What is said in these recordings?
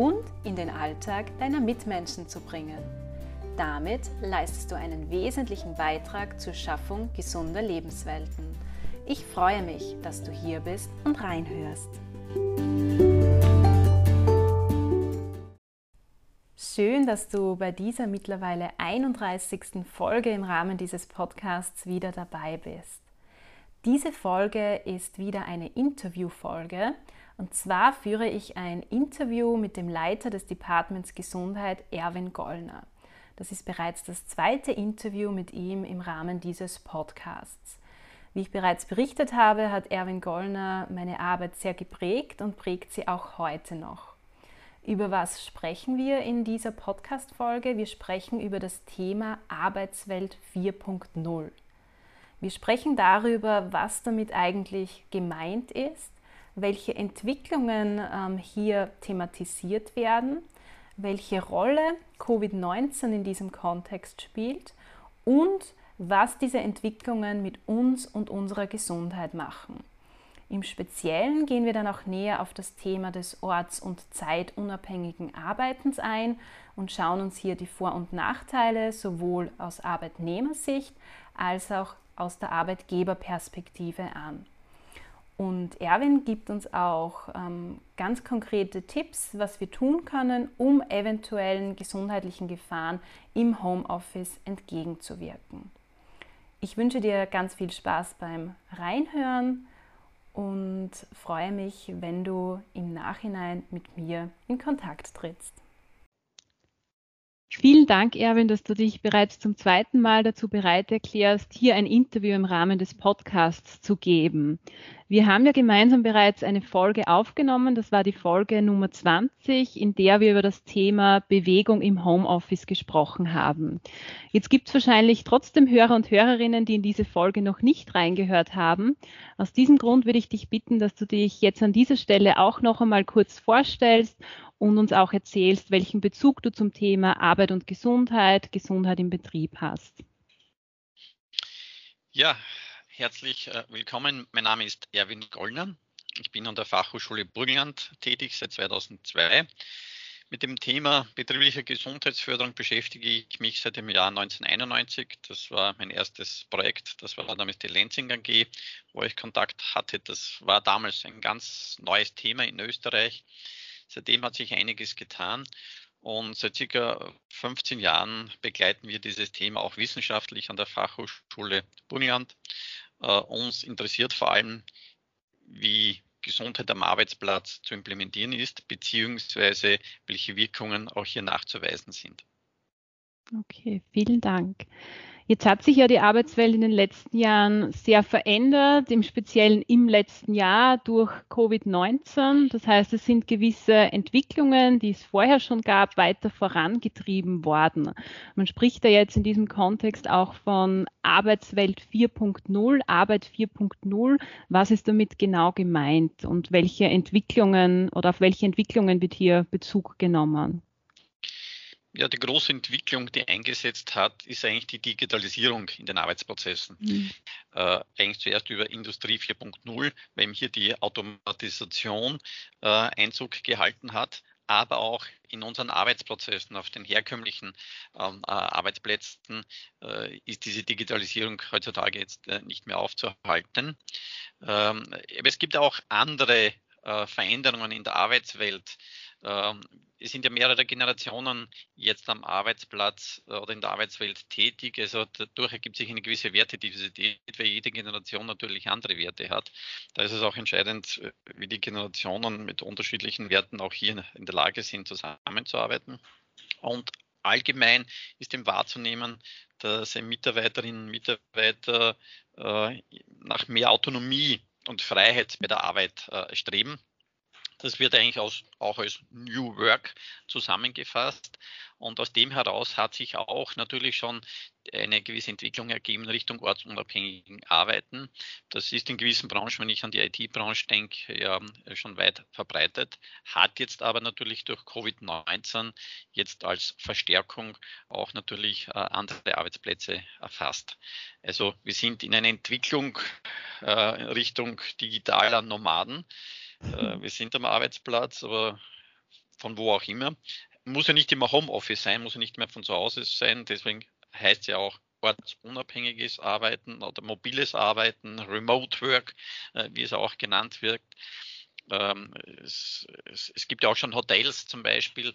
und in den Alltag deiner Mitmenschen zu bringen. Damit leistest du einen wesentlichen Beitrag zur Schaffung gesunder Lebenswelten. Ich freue mich, dass du hier bist und reinhörst. Schön, dass du bei dieser mittlerweile 31. Folge im Rahmen dieses Podcasts wieder dabei bist. Diese Folge ist wieder eine Interviewfolge und zwar führe ich ein Interview mit dem Leiter des Departments Gesundheit, Erwin Gollner. Das ist bereits das zweite Interview mit ihm im Rahmen dieses Podcasts. Wie ich bereits berichtet habe, hat Erwin Gollner meine Arbeit sehr geprägt und prägt sie auch heute noch. Über was sprechen wir in dieser Podcast-Folge? Wir sprechen über das Thema Arbeitswelt 4.0. Wir sprechen darüber, was damit eigentlich gemeint ist, welche Entwicklungen ähm, hier thematisiert werden, welche Rolle Covid-19 in diesem Kontext spielt und was diese Entwicklungen mit uns und unserer Gesundheit machen. Im Speziellen gehen wir dann auch näher auf das Thema des orts- und zeitunabhängigen Arbeitens ein und schauen uns hier die Vor- und Nachteile sowohl aus Arbeitnehmersicht als auch aus der Arbeitgeberperspektive an. Und Erwin gibt uns auch ähm, ganz konkrete Tipps, was wir tun können, um eventuellen gesundheitlichen Gefahren im Homeoffice entgegenzuwirken. Ich wünsche dir ganz viel Spaß beim Reinhören und freue mich, wenn du im Nachhinein mit mir in Kontakt trittst. Vielen Dank, Erwin, dass du dich bereits zum zweiten Mal dazu bereit erklärst, hier ein Interview im Rahmen des Podcasts zu geben. Wir haben ja gemeinsam bereits eine Folge aufgenommen, das war die Folge Nummer 20, in der wir über das Thema Bewegung im Homeoffice gesprochen haben. Jetzt gibt es wahrscheinlich trotzdem Hörer und Hörerinnen, die in diese Folge noch nicht reingehört haben. Aus diesem Grund würde ich dich bitten, dass du dich jetzt an dieser Stelle auch noch einmal kurz vorstellst und uns auch erzählst, welchen Bezug du zum Thema Arbeit und Gesundheit, Gesundheit im Betrieb hast. Ja, herzlich äh, willkommen. Mein Name ist Erwin Gollner. Ich bin an der Fachhochschule Burgenland tätig seit 2002. Mit dem Thema betriebliche Gesundheitsförderung beschäftige ich mich seit dem Jahr 1991. Das war mein erstes Projekt. Das war damals die Lenzing AG, wo ich Kontakt hatte. Das war damals ein ganz neues Thema in Österreich. Seitdem hat sich einiges getan und seit circa 15 Jahren begleiten wir dieses Thema auch wissenschaftlich an der Fachhochschule Burgenland. Uh, uns interessiert vor allem, wie Gesundheit am Arbeitsplatz zu implementieren ist, beziehungsweise welche Wirkungen auch hier nachzuweisen sind. Okay, vielen Dank. Jetzt hat sich ja die Arbeitswelt in den letzten Jahren sehr verändert, im Speziellen im letzten Jahr durch Covid-19. Das heißt, es sind gewisse Entwicklungen, die es vorher schon gab, weiter vorangetrieben worden. Man spricht da jetzt in diesem Kontext auch von Arbeitswelt 4.0, Arbeit 4.0. Was ist damit genau gemeint und welche Entwicklungen oder auf welche Entwicklungen wird hier Bezug genommen? Ja, die große Entwicklung, die eingesetzt hat, ist eigentlich die Digitalisierung in den Arbeitsprozessen. Mhm. Äh, eigentlich zuerst über Industrie 4.0, weil hier die Automatisation äh, Einzug gehalten hat, aber auch in unseren Arbeitsprozessen, auf den herkömmlichen ähm, äh, Arbeitsplätzen, äh, ist diese Digitalisierung heutzutage jetzt äh, nicht mehr aufzuhalten. Ähm, aber es gibt auch andere äh, Veränderungen in der Arbeitswelt. Ähm, es sind ja mehrere Generationen jetzt am Arbeitsplatz äh, oder in der Arbeitswelt tätig. Also dadurch ergibt sich eine gewisse Wertediversität, weil jede Generation natürlich andere Werte hat. Da ist es auch entscheidend, äh, wie die Generationen mit unterschiedlichen Werten auch hier in der Lage sind, zusammenzuarbeiten. Und allgemein ist dem wahrzunehmen, dass Mitarbeiterinnen und Mitarbeiter äh, nach mehr Autonomie und Freiheit bei der Arbeit streben Das wird eigentlich aus, auch als New Work zusammengefasst. Und aus dem heraus hat sich auch natürlich schon eine gewisse Entwicklung ergeben in Richtung ortsunabhängigen Arbeiten. Das ist in gewissen Branchen, wenn ich an die IT-Branche denke, ja schon weit verbreitet, hat jetzt aber natürlich durch Covid-19 jetzt als Verstärkung auch natürlich äh, andere Arbeitsplätze erfasst. Also wir sind in einer Entwicklung äh, Richtung digitaler Nomaden. Äh, wir sind am Arbeitsplatz, aber von wo auch immer. Muss ja nicht immer Homeoffice sein, muss ja nicht mehr von zu Hause sein. Deswegen heißt ja auch ortsunabhängiges Arbeiten oder mobiles Arbeiten, Remote Work, äh, wie es auch genannt wird. Ähm, es, gibt ja auch schon Hotels zum Beispiel,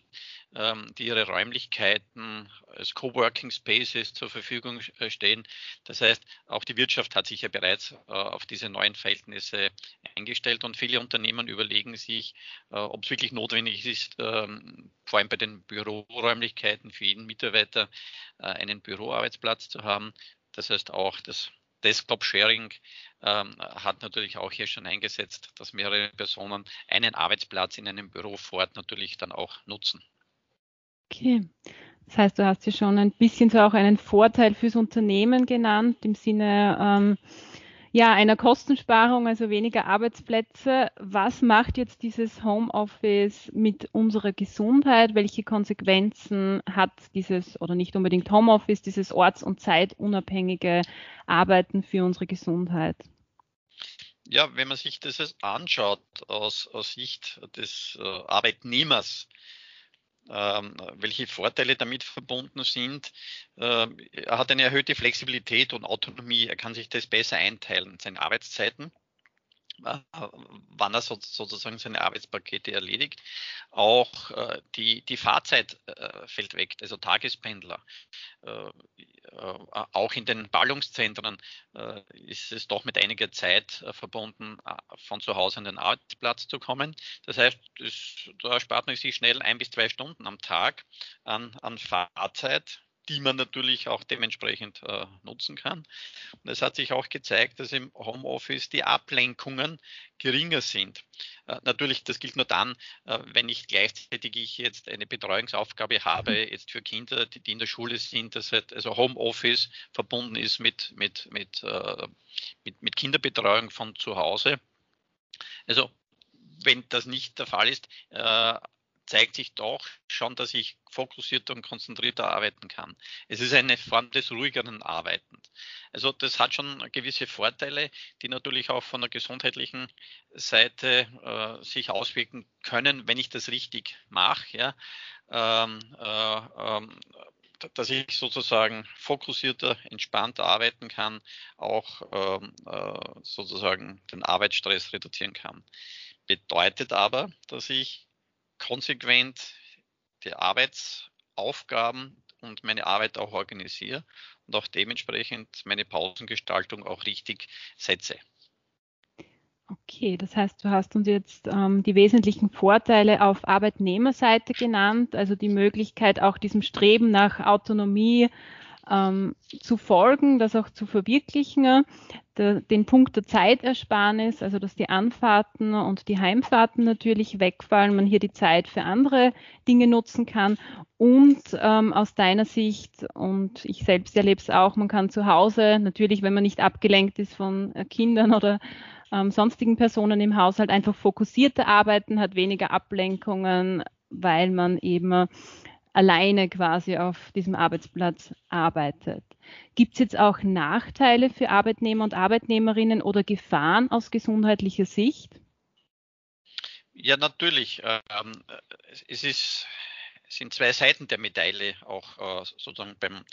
ähm, die ihre Räumlichkeiten als Coworking Spaces zur Verfügung äh, stehen. Das heißt, auch die Wirtschaft hat sich ja bereits äh, auf diese neuen Verhältnisse eingestellt und viele Unternehmen überlegen sich, äh, ob es wirklich notwendig ist, ähm, vor allem bei den Büroräumlichkeiten für jeden Mitarbeiter einen Büroarbeitsplatz zu haben. Das heißt auch das Desktop-Sharing ähm, hat natürlich auch hier schon eingesetzt, dass mehrere Personen einen Arbeitsplatz in einem Büro vor Ort natürlich dann auch nutzen. Okay. Das heißt, du hast hier schon ein bisschen so auch einen Vorteil fürs Unternehmen genannt, im Sinne, ähm, ja, einer Kostensparung, also weniger Arbeitsplätze. Was macht jetzt dieses Homeoffice mit unserer Gesundheit? Welche Konsequenzen hat dieses oder nicht unbedingt Homeoffice, dieses orts- und zeitunabhängige Arbeiten für unsere Gesundheit? Ja, wenn man sich das anschaut aus, aus Sicht des äh, Arbeitnehmers, welche Vorteile damit verbunden sind. Ähm, er hat eine erhöhte Flexibilität und Autonomie. Er kann sich das besser einteilen, seine Arbeitszeiten wann er sozusagen seine Arbeitspakete erledigt. Auch äh, die, die Fahrzeit äh, fällt weg, also Tagespendler. Auch in den Ballungszentren ist es doch mit einiger Zeit verbunden, von zu Hause an den Arbeitsplatz zu kommen. Das heißt, das, da spart man sich schnell ein bis zwei Stunden am Tag an, an Fahrzeit die man natürlich auch dementsprechend äh, nutzen kann. Und es hat sich auch gezeigt, dass im Homeoffice die Ablenkungen geringer sind. Äh, natürlich, das gilt nur dann, äh, wenn nicht gleichzeitig ich jetzt eine Betreuungsaufgabe habe, mhm. jetzt für Kinder, die, die in der Schule sind, dass halt also Homeoffice verbunden ist mit, mit, mit, äh, mit, mit Kinderbetreuung von zu Hause. Also wenn das nicht der Fall ist, äh, zeigt sich doch schon, dass ich fokussierter und konzentrierter arbeiten kann. Es ist eine Form des ruhigeren Arbeitens. Also das hat schon gewisse Vorteile, die natürlich auch von der gesundheitlichen Seite äh, sich auswirken können, wenn ich das richtig mache. Ja. Ähm, äh, ähm, dass ich sozusagen fokussierter, entspannter arbeiten kann, auch ähm, äh, sozusagen den Arbeitsstress reduzieren kann. Bedeutet aber, dass ich konsequent die Arbeitsaufgaben und meine Arbeit auch organisiere und auch dementsprechend meine Pausengestaltung auch richtig setze. Okay, das heißt, du hast uns jetzt ähm, die wesentlichen Vorteile auf Arbeitnehmerseite genannt, also die Möglichkeit, auch diesem Streben nach Autonomie ähm, zu folgen, das auch zu verwirklichen. Der, den Punkt der Zeitersparnis, also dass die Anfahrten und die Heimfahrten natürlich wegfallen, man hier die Zeit für andere Dinge nutzen kann und ähm, aus deiner Sicht, und ich selbst erlebe es auch, man kann zu Hause, natürlich, wenn man nicht abgelenkt ist von äh, Kindern oder ähm, sonstigen Personen im Haushalt, einfach fokussierter arbeiten, hat weniger Ablenkungen, weil man eben alleine quasi auf diesem Arbeitsplatz arbeitet. Gibt es jetzt auch Nachteile für Arbeitnehmer und Arbeitnehmerinnen oder Gefahren aus gesundheitlicher Sicht? Ja, natürlich. Ähm, es ist sind zwei Seiten der Medaille auch äh, sozusagen beim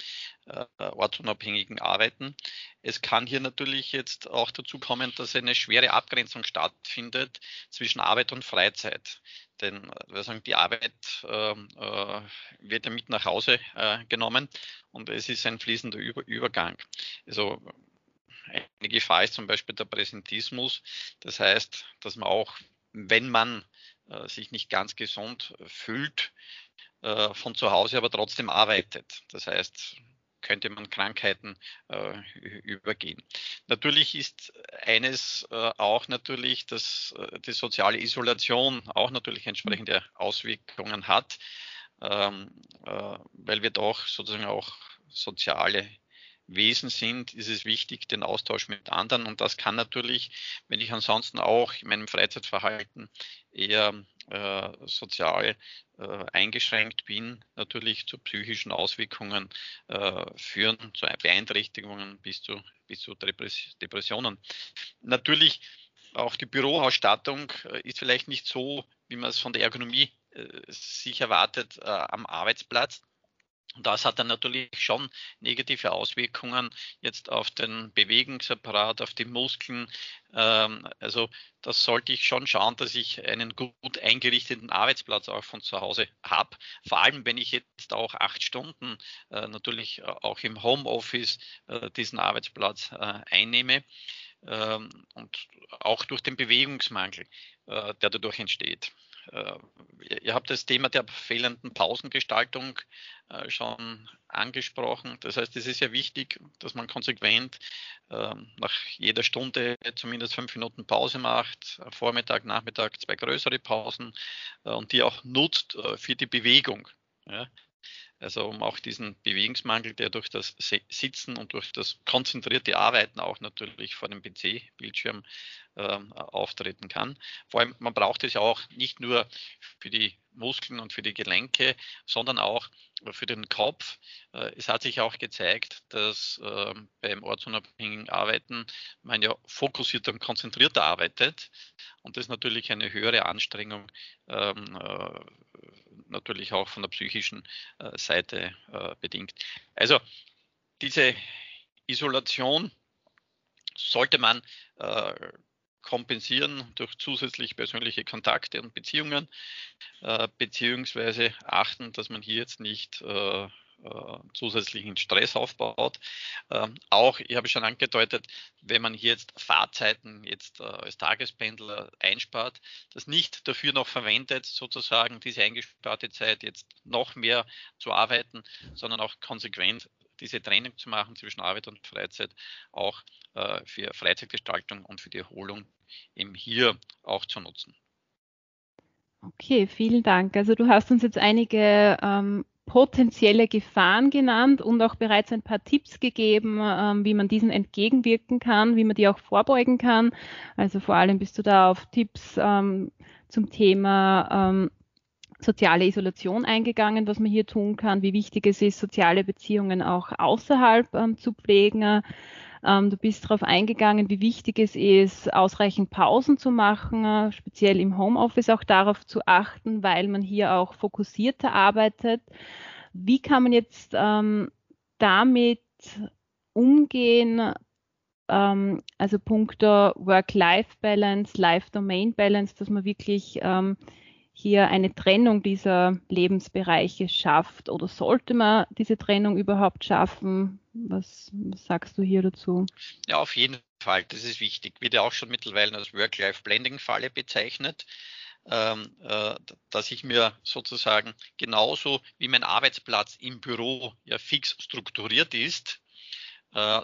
äh, ortsunabhängigen Arbeiten. Es kann hier natürlich jetzt auch dazu kommen, dass eine schwere Abgrenzung stattfindet zwischen Arbeit und Freizeit. Denn äh, die Arbeit ähm, äh, wird ja mit nach Hause genommen und es ist ein fließender Über Übergang. Also eine Gefahr ist zum Beispiel der Präsentismus. Das heißt, dass man auch, wenn man sich nicht ganz gesund fühlt, äh, von zu Hause aber trotzdem arbeitet. Das heißt, könnte man Krankheiten äh, übergehen. Natürlich ist eines äh, auch natürlich, dass äh, die soziale Isolation auch natürlich entsprechende Auswirkungen hat, ähm, äh, weil wir doch sozusagen auch soziale Wesen sind, ist es wichtig, den Austausch mit anderen. Und das kann natürlich, wenn ich ansonsten auch in meinem Freizeitverhalten eher äh, sozial äh, eingeschränkt bin, natürlich zu psychischen Auswirkungen äh, führen, zu Beeinträchtigungen bis zu, bis zu Depressionen. Natürlich auch die Büroausstattung äh, ist vielleicht nicht so, wie man es von der Ergonomie äh, sich erwartet äh, am Arbeitsplatz. Und das hat dann natürlich schon negative Auswirkungen jetzt auf den Bewegungsapparat, auf die Muskeln. Ähm, also das sollte ich schon schauen, dass ich einen gut eingerichteten Arbeitsplatz auch von zu Hause habe. Vor allem, wenn ich jetzt auch acht Stunden äh, natürlich äh, auch im Homeoffice äh, diesen Arbeitsplatz einnehme. Ähm, und auch durch den Bewegungsmangel, der dadurch entsteht. Ihr habt das Thema der fehlenden Pausengestaltung äh, schon angesprochen. Das heißt, es ist ja wichtig, dass man konsequent ähm, nach jeder Stunde zumindest fünf Minuten Pause macht, Vormittag, Nachmittag zwei größere Pausen äh, und die auch nutzt für die Bewegung. Also um auch diesen Bewegungsmangel, der durch das Sitzen und durch das konzentrierte Arbeiten auch natürlich vor dem PC-Bildschirm ähm, auftreten kann. Vor allem, man braucht es ja auch nicht nur für die Muskeln und für die Gelenke, sondern auch für den Kopf. Äh, es hat sich auch gezeigt, dass äh, beim ortsunabhängigen Arbeiten man ja fokussierter und konzentrierter arbeitet und das natürlich eine höhere Anstrengung ähm, äh, natürlich auch von der psychischen äh, Seite bedingt. Also diese Isolation sollte man kompensieren durch zusätzlich persönliche Kontakte und Beziehungen, äh, beziehungsweise achten, dass man hier jetzt nicht äh, äh, zusätzlichen Stress aufbaut. Ähm, auch, ich habe schon angedeutet, wenn man hier jetzt Fahrzeiten jetzt äh, als Tagespendler einspart, das nicht dafür noch verwendet, sozusagen diese eingesparte Zeit jetzt noch mehr zu arbeiten, sondern auch konsequent diese Trennung zu machen zwischen Arbeit und Freizeit, auch äh, für Freizeitgestaltung und für die Erholung eben hier auch zu nutzen. Okay, vielen Dank. Also du hast uns jetzt einige ähm, potenzielle Gefahren genannt und auch bereits ein paar Tipps gegeben, ähm, wie man diesen entgegenwirken kann, wie man die auch vorbeugen kann. Also vor allem bist du da auf Tipps ähm, zum Thema ähm, soziale Isolation eingegangen, was man hier tun kann, wie wichtig es ist, soziale Beziehungen auch außerhalb ähm, zu pflegen. Ähm, du bist darauf eingegangen, wie wichtig es ist, ausreichend Pausen zu machen, äh, speziell im Homeoffice auch darauf zu achten, weil man hier auch fokussierter arbeitet. Wie kann man jetzt ähm, damit umgehen, ähm, also punkto Work-Life-Balance, Life-Domain-Balance, dass man wirklich ähm, hier eine Trennung dieser Lebensbereiche schafft oder sollte man diese Trennung überhaupt schaffen? Was, was, sagst du hier dazu? Ja, auf jeden Fall, das ist wichtig. Wird ja auch schon mittlerweile als Work-Life-Blending-Falle bezeichnet, ähm, äh, dass ich mir sozusagen genauso wie mein Arbeitsplatz im Büro ja fix strukturiert ist,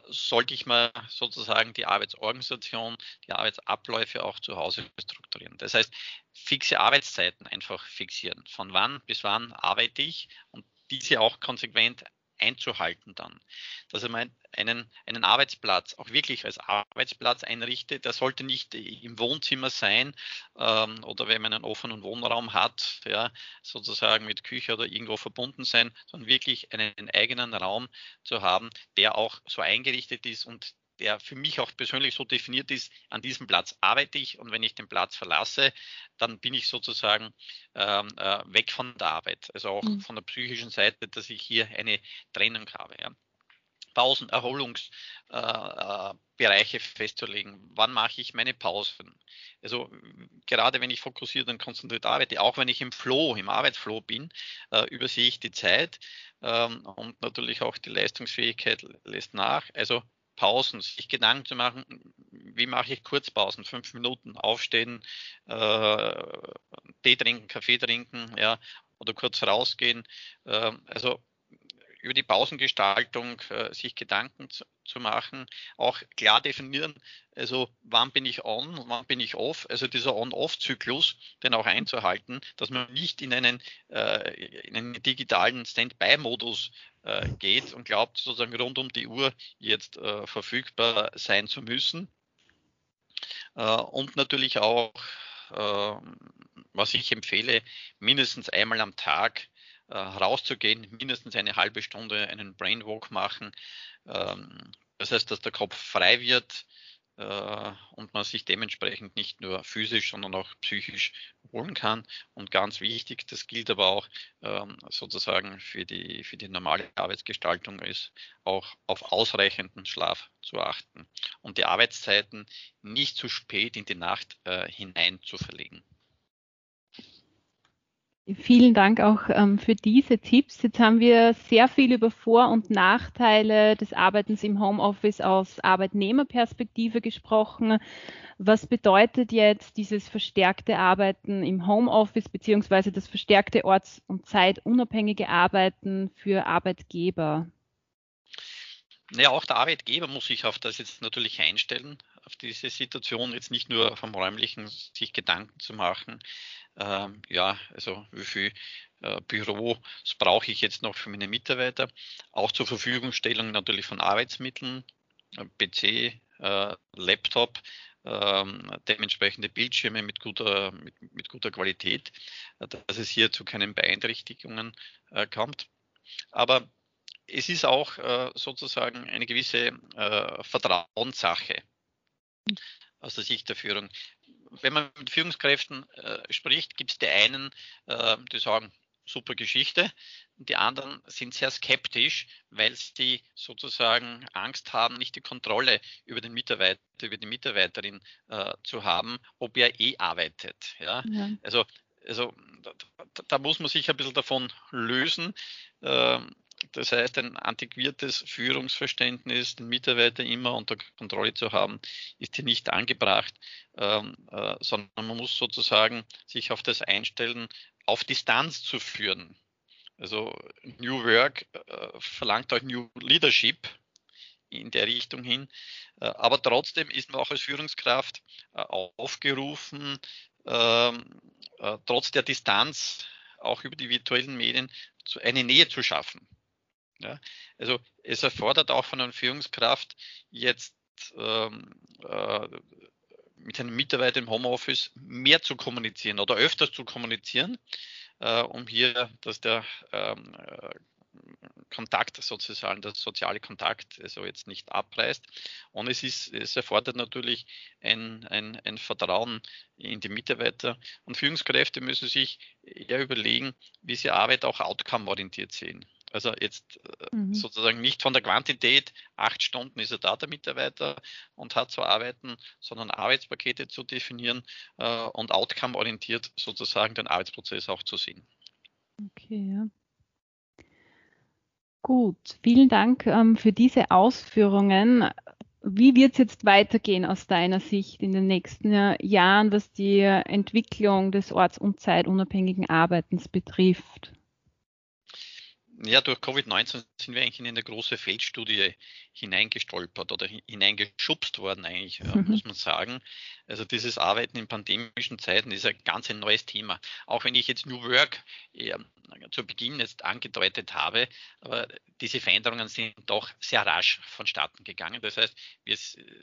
sollte ich mal sozusagen die Arbeitsorganisation, die Arbeitsabläufe auch zu Hause strukturieren. Das heißt, fixe Arbeitszeiten einfach fixieren. Von wann bis wann arbeite ich und diese auch konsequent einzuhalten dann. Dass er einen, einen Arbeitsplatz auch wirklich als Arbeitsplatz einrichtet. Der sollte nicht im Wohnzimmer sein ähm, oder wenn man einen offenen Wohnraum hat, ja, sozusagen mit Küche oder irgendwo verbunden sein, sondern wirklich einen eigenen Raum zu haben, der auch so eingerichtet ist und der für mich auch persönlich so definiert ist, an diesem Platz arbeite ich und wenn ich den Platz verlasse, dann bin ich sozusagen ähm, äh, weg von der Arbeit, also auch mhm. von der psychischen Seite, dass ich hier eine Trennung habe. Ja. Pausen, Erholungsbereiche äh, festzulegen. Wann mache ich meine Pausen? Also gerade wenn ich fokussiert und konzentriert arbeite, auch wenn ich im Flow, im Arbeitsflow bin, äh, übersehe ich die Zeit ähm, und natürlich auch die Leistungsfähigkeit lässt nach. Also Pausen, sich Gedanken zu machen, wie mache ich Kurzpausen, fünf Minuten aufstehen, äh, Tee trinken, Kaffee trinken, ja, oder kurz rausgehen. Äh, also über die Pausengestaltung äh, sich Gedanken zu, zu, machen, auch klar definieren, also wann bin ich on, wann bin ich off, also dieser On-Off-Zyklus, den auch einzuhalten, dass man nicht in einen, äh, in einen digitalen Standby-Modus äh, geht und glaubt, sozusagen rund um die Uhr jetzt äh, verfügbar sein zu müssen. Äh, und natürlich auch, was ich empfehle, mindestens einmal am Tag äh, rauszugehen, mindestens eine halbe Stunde einen Brainwalk machen. Ähm, das heißt, dass der Kopf frei wird äh, und man sich dementsprechend nicht nur physisch, sondern auch psychisch holen kann. Und ganz wichtig, das gilt aber auch ähm, sozusagen für die, für die normale Arbeitsgestaltung, ist auch auf ausreichenden Schlaf zu achten und die Arbeitszeiten nicht zu spät in die Nacht äh, hinein zu verlegen. Vielen Dank auch ähm, für diese Tipps. Jetzt haben wir sehr viel über Vor- und Nachteile des Arbeitens im Homeoffice aus Arbeitnehmerperspektive gesprochen. Was bedeutet jetzt dieses verstärkte Arbeiten im Homeoffice beziehungsweise das verstärkte orts- und zeitunabhängige Arbeiten für Arbeitgeber? Naja, auch der Arbeitgeber muss sich auf das jetzt natürlich einstellen, auf diese Situation, jetzt nicht nur vom räumlichen sich Gedanken zu machen, ähm, ja, also wie viel äh, Büros brauche ich jetzt noch für meine Mitarbeiter, auch zur Verfügungstellung natürlich von Arbeitsmitteln, äh, PC, äh, Laptop, ähm, dementsprechende Bildschirme mit guter, mit, mit guter Qualität, äh, dass es hier zu keinen Beeinträchtigungen äh, kommt. Aber es ist auch äh, sozusagen eine gewisse äh, Vertrauenssache aus der Sicht der Führung. Wenn man mit Führungskräften äh, spricht, gibt es die einen, äh, die sagen, super Geschichte, und die anderen sind sehr skeptisch, weil sie sozusagen Angst haben, nicht die Kontrolle über den Mitarbeiter, über die Mitarbeiterin äh, zu haben, ob er eh arbeitet. Ja? ja. Also, also da, da, muss man sich ein bisschen davon lösen. Ähm, das heißt, ein antiquiertes Führungsverständnis, den Mitarbeiter immer unter Kontrolle zu haben, ist hier nicht angebracht, ähm, äh, sondern man muss sozusagen sich auf das einstellen, auf Distanz zu führen. Also New Work äh, verlangt auch New Leadership in der Richtung hin. Äh, aber trotzdem ist man auch als Führungskraft äh, aufgerufen, ähm, äh, trotz der Distanz auch über die virtuellen Medien eine Nähe zu schaffen. Ja, also es erfordert auch von einer Führungskraft jetzt ähm, äh, mit einem Mitarbeiter im Homeoffice mehr zu kommunizieren oder öfters zu kommunizieren, äh, um hier, dass der ähm, äh, Kontakt sozusagen, der soziale Kontakt also jetzt nicht abreißt. Und es ist, es erfordert natürlich ein, ein, ein Vertrauen in die Mitarbeiter. Und Führungskräfte müssen sich eher überlegen, wie sie Arbeit auch outcome-orientiert sehen. Also jetzt äh, mhm. sozusagen nicht von der Quantität, acht Stunden ist er da, der Mitarbeiter, und hat zu arbeiten, sondern Arbeitspakete zu definieren äh, und outcome-orientiert sozusagen den Arbeitsprozess auch zu sehen. Okay, ja. Gut, vielen Dank ähm, für diese Ausführungen. Wie wird es jetzt weitergehen aus deiner Sicht in den nächsten Jahren, was die Entwicklung des orts- und zeitunabhängigen Arbeitens betrifft? Ja, durch Covid-19 sind wir eigentlich in eine große Feldstudie hineingestolpert oder hineingeschubst worden, eigentlich, mhm. muss man sagen. Also dieses Arbeiten in pandemischen Zeiten ist ein ganz ein neues Thema. Auch wenn ich jetzt New Work zu Beginn jetzt angedeutet habe, aber diese Veränderungen sind doch sehr rasch vonstatten gegangen. Das heißt, wir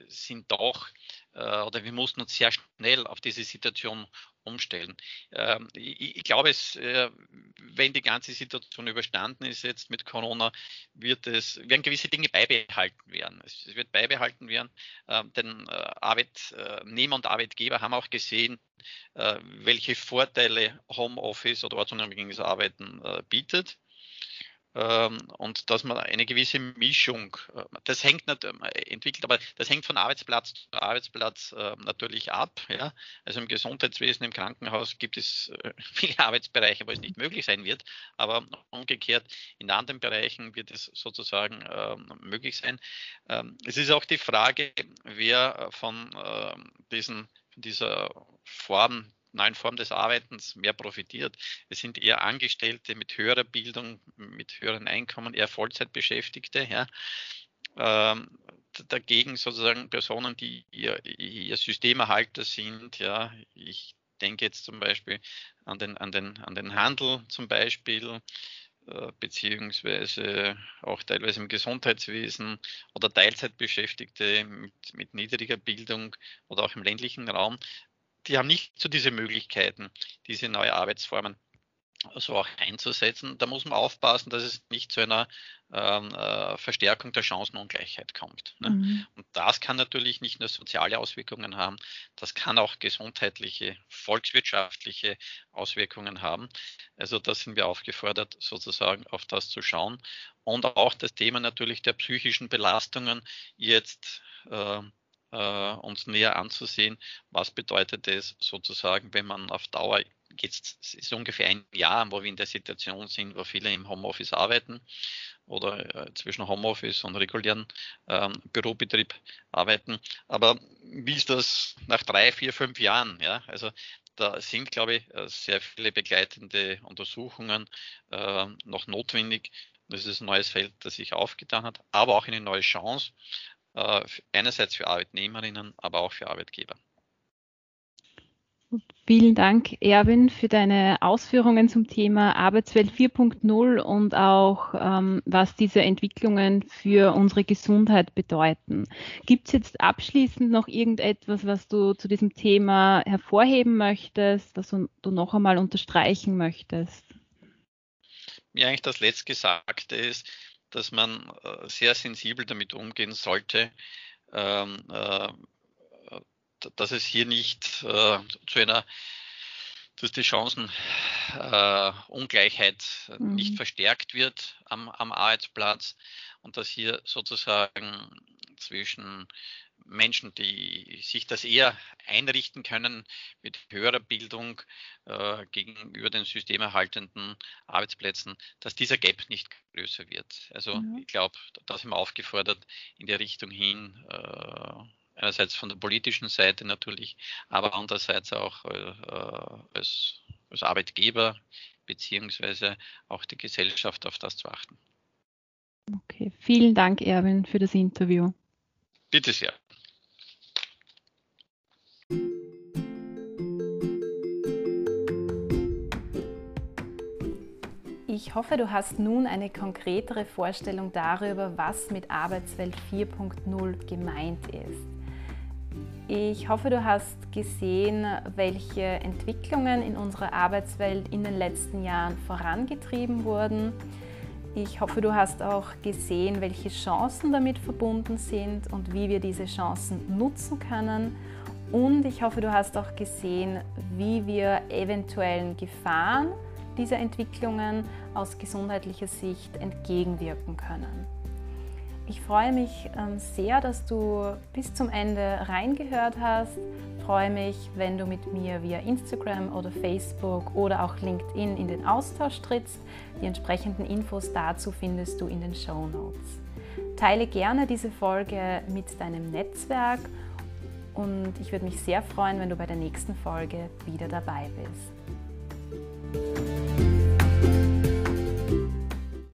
sind doch äh, oder wir mussten uns sehr schnell auf diese Situation umstellen. Ähm, ich, glaube, es, äh, wenn die ganze Situation überstanden ist jetzt mit Corona, wird es, werden gewisse Dinge beibehalten werden. Es, wird beibehalten werden, ähm, denn äh, Arbeitnehmer und Arbeitgeber haben auch gesehen, welche Vorteile Homeoffice oder ortsunabhängiges Arbeiten bietet. Ähm, und dass man eine gewisse Mischung, äh, das hängt nicht ähm, entwickelt, aber das hängt von Arbeitsplatz zu Arbeitsplatz ähm, natürlich ab. Ja? Also im Gesundheitswesen, im Krankenhaus gibt es äh, viele Arbeitsbereiche, wo es nicht möglich sein wird, aber umgekehrt in anderen Bereichen wird es sozusagen möglich sein. es ist auch die Frage, wer von diesen, dieser Form neuen Form des Arbeitens mehr profitiert. Es sind eher Angestellte mit höherer Bildung, mit höheren Einkommen, eher Vollzeitbeschäftigte. Ja. Ähm, dagegen sozusagen Personen, die ihr, ihr Systemerhalter sind. Ja, ich denke jetzt zum Beispiel an den, an den, an den Handel zum Beispiel, beziehungsweise auch teilweise im Gesundheitswesen oder Teilzeitbeschäftigte mit, mit niedriger Bildung oder auch im ländlichen Raum, die haben nicht so diese Möglichkeiten, diese neue Arbeitsformen so auch einzusetzen. Da muss man aufpassen, dass es nicht zu einer ähm, äh, Verstärkung der Chancenungleichheit kommt. Ne? Mhm. Und das kann natürlich nicht nur soziale Auswirkungen haben, das kann auch gesundheitliche, volkswirtschaftliche Auswirkungen haben. Also da sind wir aufgefordert, sozusagen auf das zu schauen. Und auch das Thema natürlich der psychischen Belastungen jetzt äh, äh, uns näher anzusehen. Was bedeutet es sozusagen, wenn man auf Dauer jetzt ist ungefähr ein Jahr, wo wir in der Situation sind, wo viele im Homeoffice arbeiten oder äh, zwischen Homeoffice und regulären ähm, Bürobetrieb arbeiten. Aber wie ist das nach drei, vier, fünf Jahren? Ja, also da sind, glaube ich, äh, sehr viele begleitende Untersuchungen äh, noch notwendig. Das ist ein neues Feld, das sich aufgetan hat, aber auch eine neue Chance, äh, einerseits für Arbeitnehmerinnen, aber auch für Arbeitgeber. Vielen Dank, Erwin, für deine Ausführungen zum Thema Arbeitswelt 4.0 und auch, ähm, was diese Entwicklungen für unsere Gesundheit bedeuten. Gibt es jetzt abschließend noch irgendetwas, was du zu diesem Thema hervorheben möchtest, was du, noch einmal unterstreichen möchtest? Ja, eigentlich das Letztgesagte ist, dass man äh, sehr sensibel damit umgehen sollte, ähm, äh, dass es hier nicht äh, zu einer, dass die Chancenungleichheit äh, mhm. nicht verstärkt wird am, am Arbeitsplatz und dass hier sozusagen zwischen Menschen, die sich das eher einrichten können mit höherer Bildung äh, gegenüber den systemerhaltenden Arbeitsplätzen, dass dieser Gap nicht größer wird. Also mhm. ich glaube, da sind wir aufgefordert, in der Richtung hin äh, einerseits von der politischen Seite natürlich, aber andererseits auch äh, als, als Arbeitgeber beziehungsweise auch die Gesellschaft auf das zu achten. Okay, vielen Dank, Erwin, für das Interview. Bitte sehr. Ich hoffe, du hast nun eine konkretere Vorstellung darüber, was mit Arbeitswelt 4.0 gemeint ist. Ich hoffe, du hast gesehen, welche Entwicklungen in unserer Arbeitswelt in den letzten Jahren vorangetrieben wurden. Ich hoffe, du hast auch gesehen, welche Chancen damit verbunden sind und wie wir diese Chancen nutzen können. Und ich hoffe, du hast auch gesehen, wie wir eventuellen Gefahren dieser Entwicklungen aus gesundheitlicher Sicht entgegenwirken können. Ich freue mich ähm, sehr, dass du bis zum Ende reingehört hast. Ich freue mich, wenn du mit mir via Instagram oder Facebook oder auch LinkedIn in den Austausch trittst. Die entsprechenden Infos dazu findest du in den Show Notes. Teile gerne diese Folge mit deinem Netzwerk und ich würde mich sehr freuen, wenn du bei der nächsten Folge wieder dabei bist.